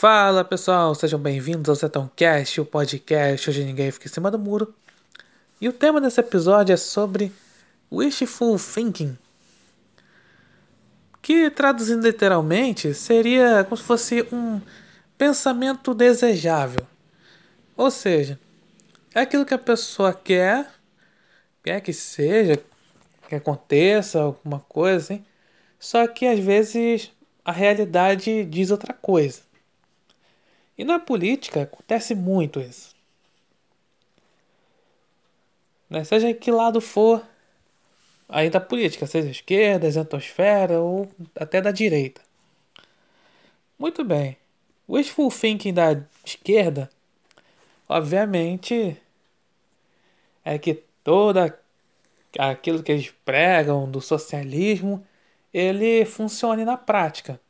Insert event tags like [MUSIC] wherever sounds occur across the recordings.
Fala pessoal, sejam bem-vindos ao Zetãocast, o podcast Hoje Ninguém Fica em Cima do Muro. E o tema desse episódio é sobre Wishful Thinking, que traduzindo literalmente seria como se fosse um pensamento desejável. Ou seja, é aquilo que a pessoa quer, quer que seja, que aconteça alguma coisa assim, só que às vezes a realidade diz outra coisa. E na política acontece muito isso. Né? Seja que lado for aí da política, seja esquerda, exantosfera ou até da direita. Muito bem. O wishful thinking da esquerda, obviamente, é que toda aquilo que eles pregam do socialismo, ele funcione na prática.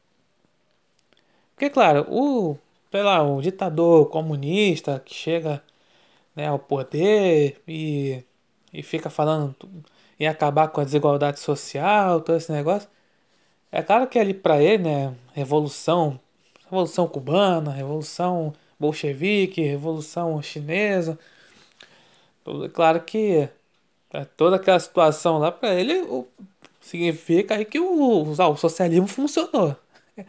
Porque, claro, o, sei lá, o ditador comunista que chega né, ao poder e, e fica falando em acabar com a desigualdade social, todo esse negócio. É claro que ali para ele, né, revolução, revolução cubana, revolução bolchevique, revolução chinesa, tudo, claro que é, toda aquela situação lá para ele o, significa aí que o, o socialismo funcionou. [LAUGHS]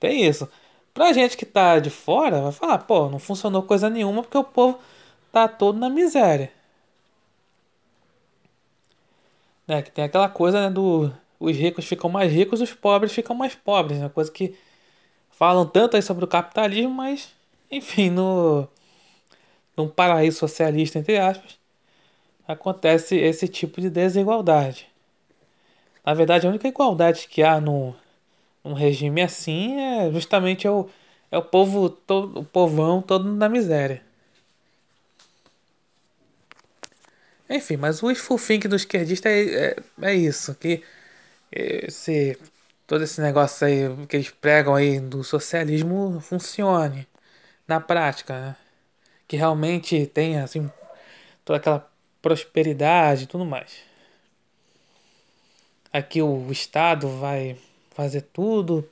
Tem isso. Pra gente que tá de fora, vai falar, pô, não funcionou coisa nenhuma porque o povo tá todo na miséria. Né? Que tem aquela coisa, né, do os ricos ficam mais ricos, os pobres ficam mais pobres, né? Coisa que falam tanto aí sobre o capitalismo, mas enfim, no num paraíso socialista entre aspas, acontece esse tipo de desigualdade. Na verdade, a única igualdade que há no, num regime assim é justamente é o, é o povo todo, o povão todo na miséria. Enfim, mas o wishful thinking do esquerdista é, é, é isso, que esse, todo esse negócio aí que eles pregam aí do socialismo funcione na prática, né? Que realmente tenha assim toda aquela prosperidade e tudo mais. Aqui o Estado vai fazer tudo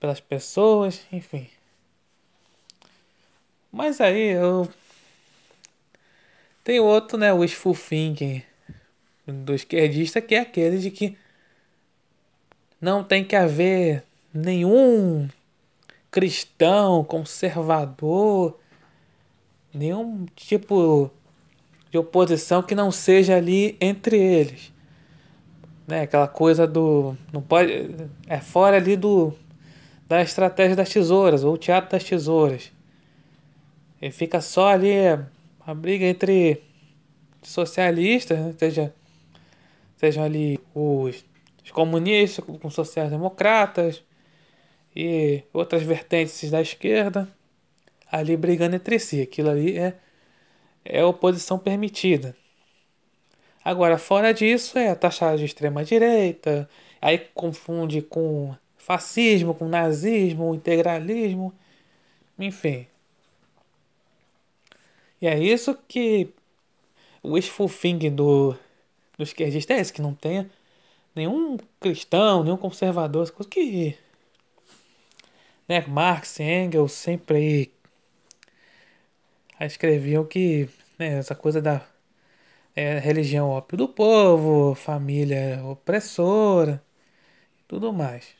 pelas pessoas, enfim. Mas aí eu tem outro, né, o wishful thinking do esquerdista, que é aquele de que não tem que haver nenhum cristão, conservador, nenhum tipo de oposição que não seja ali entre eles. Né, aquela coisa do não pode é fora ali do da estratégia das tesouras ou teatro das tesouras. Ele fica só ali a briga entre socialistas, né? seja, sejam ali os, os comunistas com sociais-democratas e outras vertentes da esquerda ali brigando entre si. Aquilo ali é, é oposição permitida. Agora, fora disso, é taxada de extrema-direita, aí confunde com fascismo, com nazismo, integralismo, enfim. E é isso que o wishful thinking do, do esquerdista é esse, que não tenha nenhum cristão, nenhum conservador, coisa que né, Marx Engels sempre aí escreviam que né, essa coisa da é, religião ópio do povo, família opressora e tudo mais.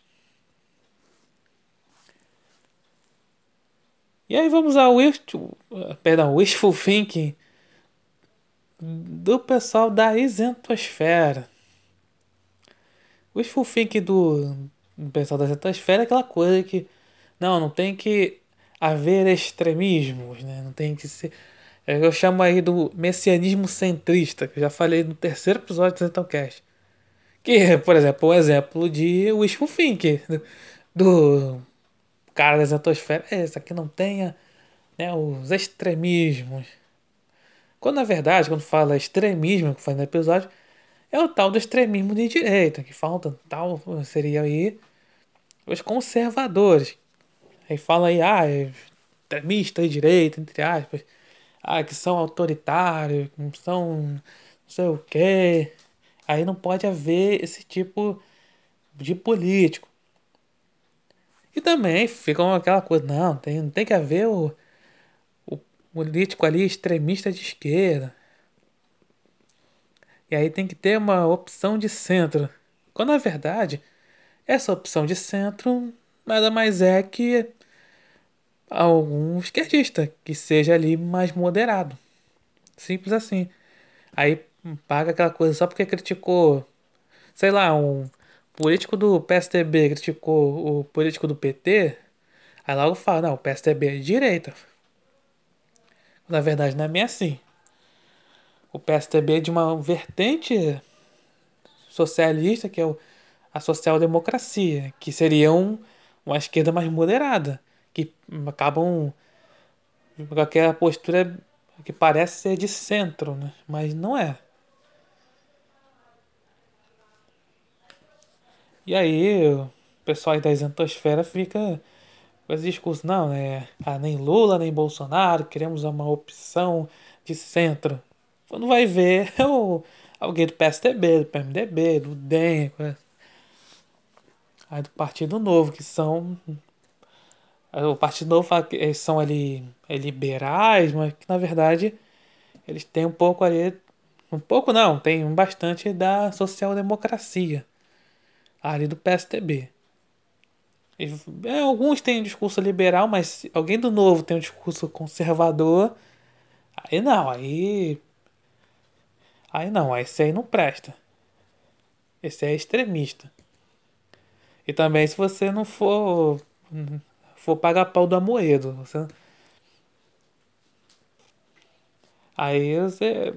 E aí vamos ao wishful, perdão, wishful thinking do pessoal da isentosfera. O wishful thinking do, do pessoal da isentosfera é aquela coisa que não, não tem que haver extremismos, né? Não tem que ser eu chamo aí do messianismo centrista, que eu já falei no terceiro episódio do Zentalcast. Que, por exemplo, um exemplo de wishful thinking do cara da exatosfera é essa, que não tenha né, os extremismos. Quando na verdade, quando fala extremismo, que faz no episódio, é o tal do extremismo de direita, que falta tal, seria aí os conservadores. Aí fala aí, ah, é extremista de direita, entre aspas. Ah, que são autoritários, que são não sei o quê. Aí não pode haver esse tipo de político. E também ficam aquela coisa, não, tem, tem que haver o, o político ali extremista de esquerda. E aí tem que ter uma opção de centro. Quando na verdade, essa opção de centro nada mais é que algum esquerdista que seja ali mais moderado. Simples assim. Aí paga aquela coisa só porque criticou, sei lá, um político do PSDB criticou o político do PT. Aí logo fala, não, o PSDB é direita. Na verdade não é bem assim. O PSDB é de uma vertente socialista, que é a social-democracia, que seria um, uma esquerda mais moderada, que acabam com aquela postura que parece ser de centro, né? mas não é. E aí o pessoal aí da isentosfera fica com esse discurso, não, é ah, nem Lula, nem Bolsonaro, queremos uma opção de centro. Quando vai ver é [LAUGHS] o, alguém do PSDB, do PMDB, do DEM, aí do Partido Novo, que são. O Partido Novo fala que eles são ali liberais, mas que na verdade eles têm um pouco ali. Um pouco não, tem bastante da social-democracia ali do PSDB. É, alguns têm um discurso liberal, mas alguém do novo tem um discurso conservador, aí não, aí. Aí não, esse aí não presta. Esse é extremista. E também se você não for. For pagar pau do Amoedo. Você, aí você.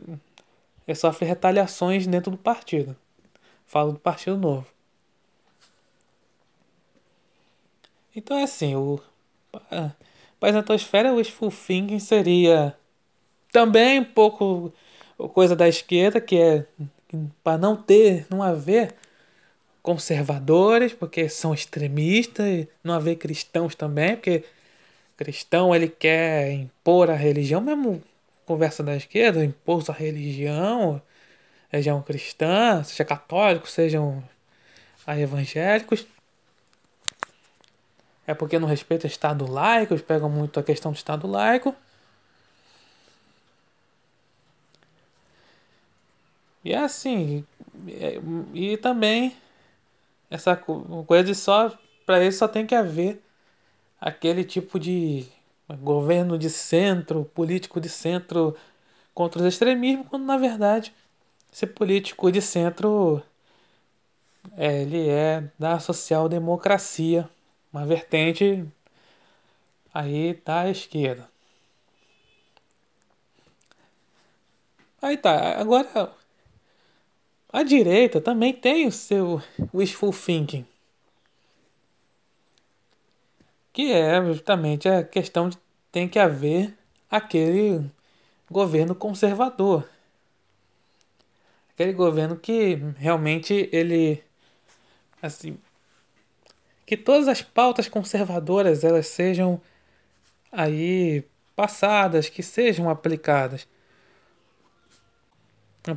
Você sofre retaliações dentro do partido. Falo do Partido Novo. Então é assim, o Paz na Atmosfera, o wishful thinking seria também um pouco coisa da esquerda, que é para não ter, não haver conservadores, porque são extremistas, e não haver cristãos também, porque cristão ele quer impor a religião, mesmo conversa da esquerda, impor a religião, religião cristã, seja católico, sejam evangélicos. É porque não respeita o Estado laico, eles pegam muito a questão do Estado laico. E é assim, é, e também essa coisa só para isso só tem que haver aquele tipo de governo de centro, político de centro contra os extremismos, quando na verdade esse político de centro é, ele é da social democracia uma vertente aí da esquerda. Aí tá, agora a direita também tem o seu wishful thinking. Que é justamente a questão de tem que haver aquele governo conservador. Aquele governo que realmente ele assim que todas as pautas conservadoras elas sejam aí passadas, que sejam aplicadas.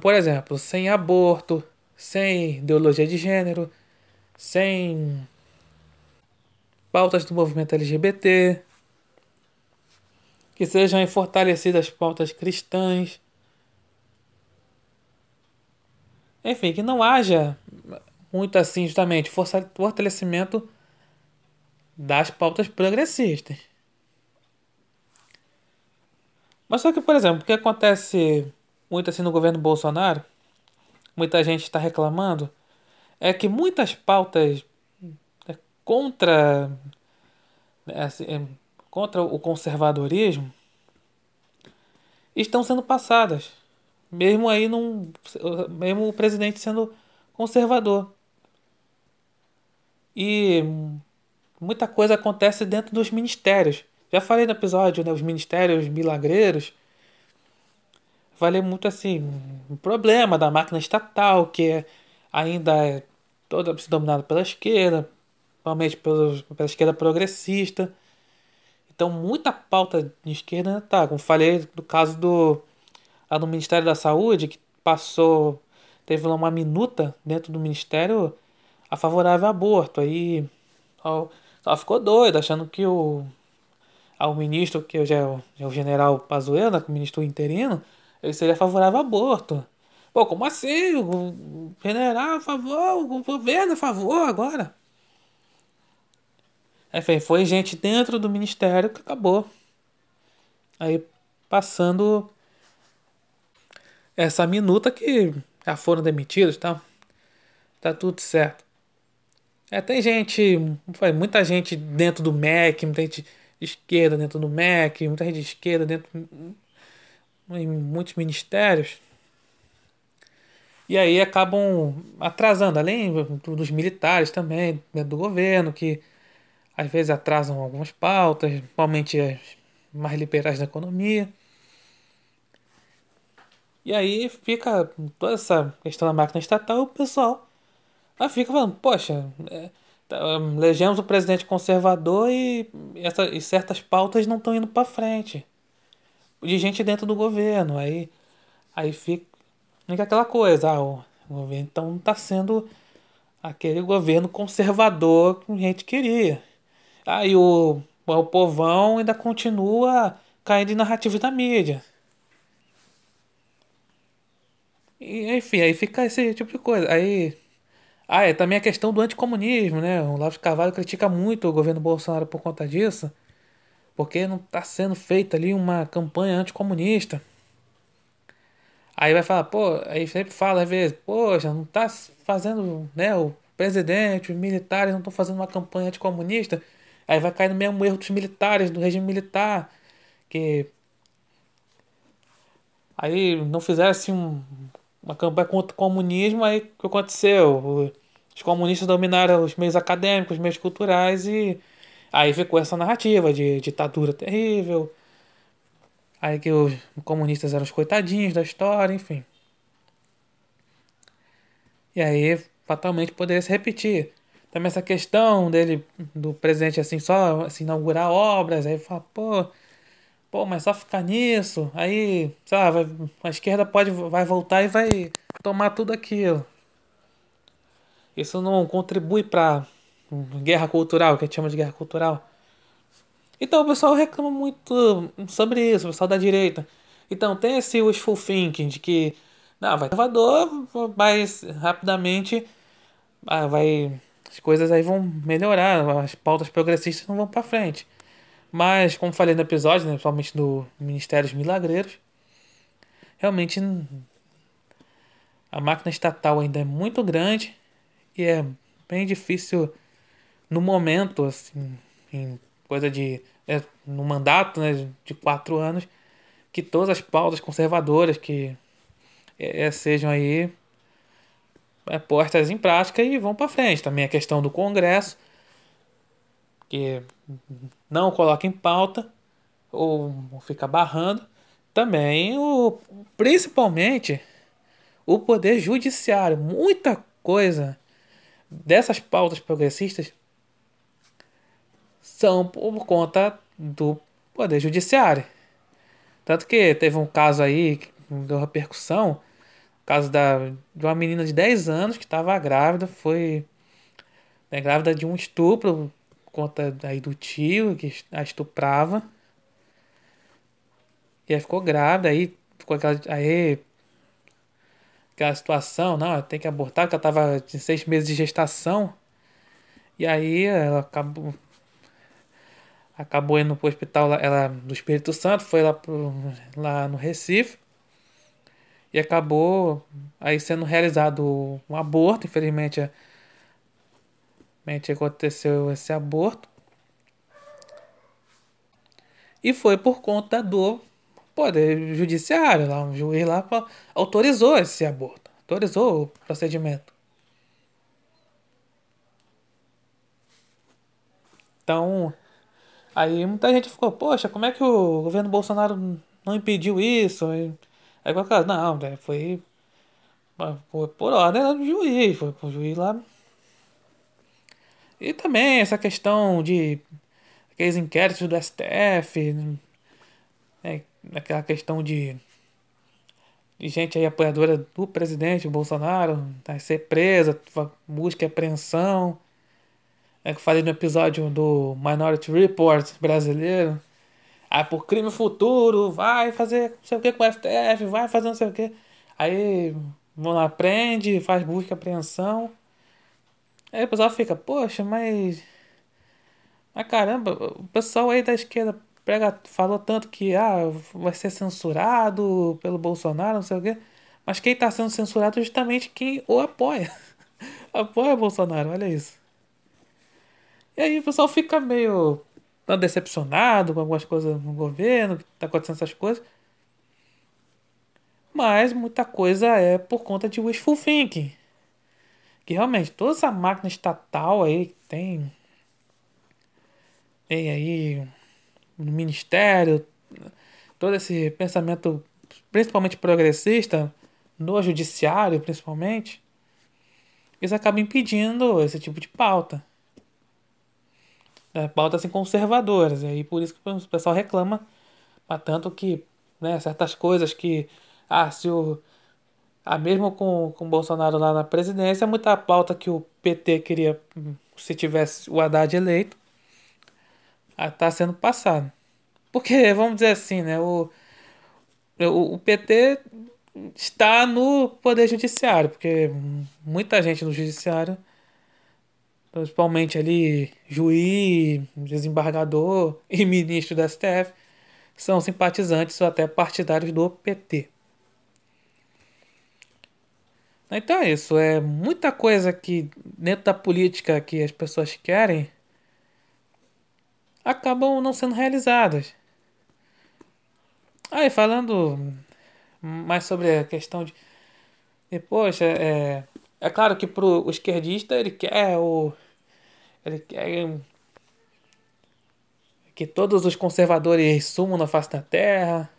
Por exemplo, sem aborto, sem ideologia de gênero, sem pautas do movimento LGBT, que sejam fortalecidas pautas cristãs. Enfim, que não haja muito assim, justamente, fortalecimento das pautas progressistas. Mas só que, por exemplo, o que acontece muito assim no governo Bolsonaro, muita gente está reclamando, é que muitas pautas é, contra, né, assim, é, contra o conservadorismo estão sendo passadas. Mesmo aí num, mesmo o presidente sendo conservador. E muita coisa acontece dentro dos ministérios. Já falei no episódio, né? Os ministérios milagreiros. Falei muito assim, um problema da máquina estatal, que é, ainda é toda dominada pela esquerda, principalmente pela esquerda progressista. Então, muita pauta de esquerda tá. Como falei do caso do, lá do Ministério da Saúde, que passou, teve lá uma minuta dentro do Ministério a favorável ao aborto. Aí, ao, só ficou doido, achando que o, ah, o ministro, que já é o, é o general Pazuello, né, o ministro interino, ele seria favorável ao aborto. Pô, como assim? O general a favor, o governo a favor agora? Enfim, foi gente dentro do ministério que acabou. Aí passando essa minuta que já foram demitidos, tá? Tá tudo certo. É, tem gente, muita gente dentro do MEC, muita gente de esquerda dentro do MEC, muita gente de esquerda dentro em muitos ministérios. E aí acabam atrasando, além dos militares também, do governo, que às vezes atrasam algumas pautas, principalmente as mais liberais da economia. E aí fica toda essa questão da máquina estatal, o pessoal aí fica falando, poxa, é, tá, elegemos o presidente conservador e, essa, e certas pautas não estão indo para frente. De gente dentro do governo. Aí, aí fica, aquela coisa, ah, o, governo então está sendo aquele governo conservador que a gente queria. Aí o, o povão ainda continua caindo em narrativa da mídia. E, enfim, aí fica esse tipo de coisa. Aí. Ah, é também a questão do anticomunismo, né? O Lavo de Carvalho critica muito o governo Bolsonaro por conta disso, porque não está sendo feita ali uma campanha anticomunista. Aí vai falar, pô, aí sempre fala às vezes, poxa, não está fazendo, né? O presidente, os militares não estão fazendo uma campanha anticomunista. Aí vai cair no mesmo erro dos militares, do regime militar, que aí não fizesse um, uma campanha contra o comunismo, aí o que aconteceu? Os comunistas dominaram os meios acadêmicos, os meios culturais e aí ficou essa narrativa de ditadura terrível. Aí que os comunistas eram os coitadinhos da história, enfim. E aí fatalmente poderia se repetir. Também essa questão dele, do presidente assim, só assim, inaugurar obras, aí fala, pô, Pô, mas só ficar nisso, aí, sei lá, vai, a esquerda pode, vai voltar e vai tomar tudo aquilo. Isso não contribui para guerra cultural, que a gente chama de guerra cultural. Então o pessoal reclama muito sobre isso, o pessoal da direita. Então tem esse wishful thinking de que não, vai Salvador, mas rapidamente ah, vai as coisas aí vão melhorar, as pautas progressistas não vão para frente. Mas, como falei no episódio, né, principalmente do Ministérios Milagreiros, realmente a máquina estatal ainda é muito grande e é bem difícil no momento, assim, em coisa de. É, no mandato né, de quatro anos, que todas as pautas conservadoras que é, sejam aí é, postas em prática e vão para frente. Também a questão do Congresso que não coloca em pauta ou fica barrando. Também o principalmente o poder judiciário, muita coisa dessas pautas progressistas são por conta do poder judiciário. Tanto que teve um caso aí que deu repercussão, caso da, de uma menina de 10 anos que estava grávida, foi né, grávida de um estupro conta aí do tio que a estuprava. E aí ficou grávida, aí ficou aquela. Aí, aquela situação, não, tem que abortar, porque ela tava de seis meses de gestação. E aí ela acabou. Acabou indo pro hospital ela, do Espírito Santo, foi lá, pro, lá no Recife. E acabou aí sendo realizado um aborto, infelizmente aconteceu esse aborto. E foi por conta do poder judiciário, lá, um juiz lá autorizou esse aborto, autorizou o procedimento. Então, aí muita gente ficou, poxa, como é que o governo Bolsonaro não impediu isso? Aí, aí qual Não, né, foi, foi por ordem do juiz, foi pro juiz lá e também essa questão de aqueles inquéritos do STF, né, aquela questão de, de gente aí apoiadora do presidente Bolsonaro, né, ser presa, busca e apreensão. É que eu falei no episódio do Minority Report brasileiro. Ah, por crime futuro, vai fazer não sei o que com o STF, vai fazer não sei o que. Aí, vão lá, prende, faz busca e apreensão. Aí o pessoal fica, poxa, mas. Mas caramba, o pessoal aí da esquerda prega, falou tanto que ah, vai ser censurado pelo Bolsonaro, não sei o quê. Mas quem está sendo censurado é justamente quem o apoia. [LAUGHS] apoia o Bolsonaro, olha isso. E aí o pessoal fica meio decepcionado com algumas coisas no governo, que tá acontecendo essas coisas. Mas muita coisa é por conta de wishful thinking. Que realmente toda essa máquina estatal aí que tem. Tem aí no ministério, todo esse pensamento principalmente progressista, no judiciário principalmente, isso acaba impedindo esse tipo de pauta. É, pautas assim, conservadoras. E aí por isso que o pessoal reclama tanto que né, certas coisas que. Ah, se o. Ah, mesmo com, com o Bolsonaro lá na presidência, muita pauta que o PT queria, se tivesse o Haddad eleito, está sendo passado. Porque, vamos dizer assim, né? O, o, o PT está no Poder Judiciário, porque muita gente no Judiciário, principalmente ali juiz, desembargador e [LAUGHS] ministro da STF, são simpatizantes ou até partidários do PT. Então é isso, é muita coisa que dentro da política que as pessoas querem acabam não sendo realizadas. Aí, falando mais sobre a questão de. E, poxa, é, é claro que pro o esquerdista ele quer o. Ele quer que todos os conservadores sumam na face da terra.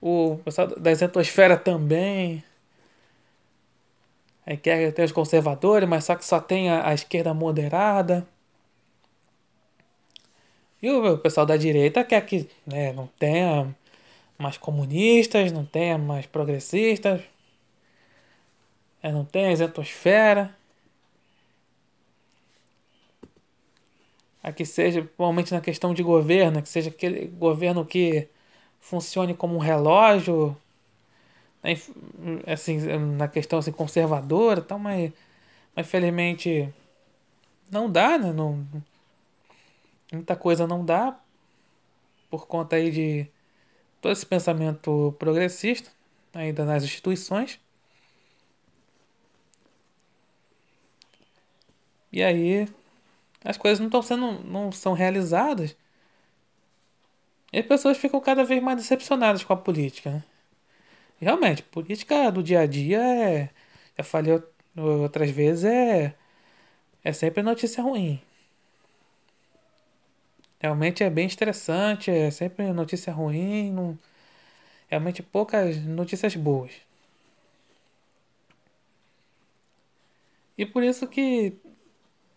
O pessoal da isentosfera também. Aí quer ter os conservadores, mas só que só tem a, a esquerda moderada. E o pessoal da direita quer que né, não tenha mais comunistas, não tenha mais progressistas, é, não tenha isentosfera. A que seja, provavelmente na questão de governo, que seja aquele governo que funcione como um relógio, né, assim, na questão assim, conservadora, tal, mas, mas felizmente não dá, né? Não, muita coisa não dá por conta aí de todo esse pensamento progressista ainda nas instituições. E aí as coisas não estão sendo não são realizadas. E as pessoas ficam cada vez mais decepcionadas com a política. Né? Realmente, política do dia a dia é. Já falei outras vezes, é. É sempre notícia ruim. Realmente é bem estressante, é sempre notícia ruim, não... realmente poucas notícias boas. E por isso que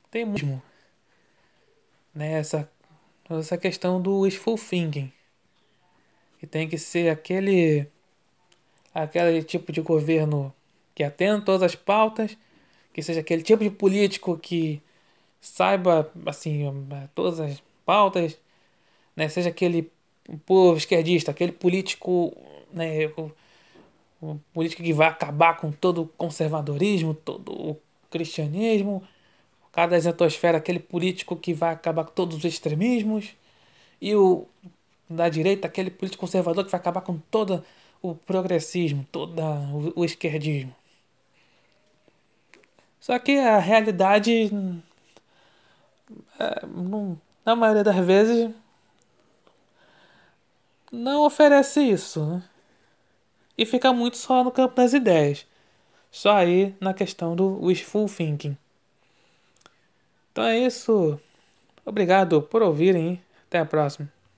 tem muito né, essa, essa questão do wishful thinking. Que tem que ser aquele aquele tipo de governo que atenda todas as pautas, que seja aquele tipo de político que saiba assim todas as pautas, né, seja aquele povo esquerdista, aquele político, né, político que vai acabar com todo o conservadorismo, todo o cristianismo, cada exentosfera, aquele político que vai acabar com todos os extremismos, e o da direita, aquele político conservador que vai acabar com todo o progressismo, todo o, esquerdismo. Só que a realidade é, na maioria das vezes, não oferece isso. Né? E fica muito só no campo das ideias. Só aí na questão do wishful thinking. Então é isso. Obrigado por ouvirem. Até a próxima.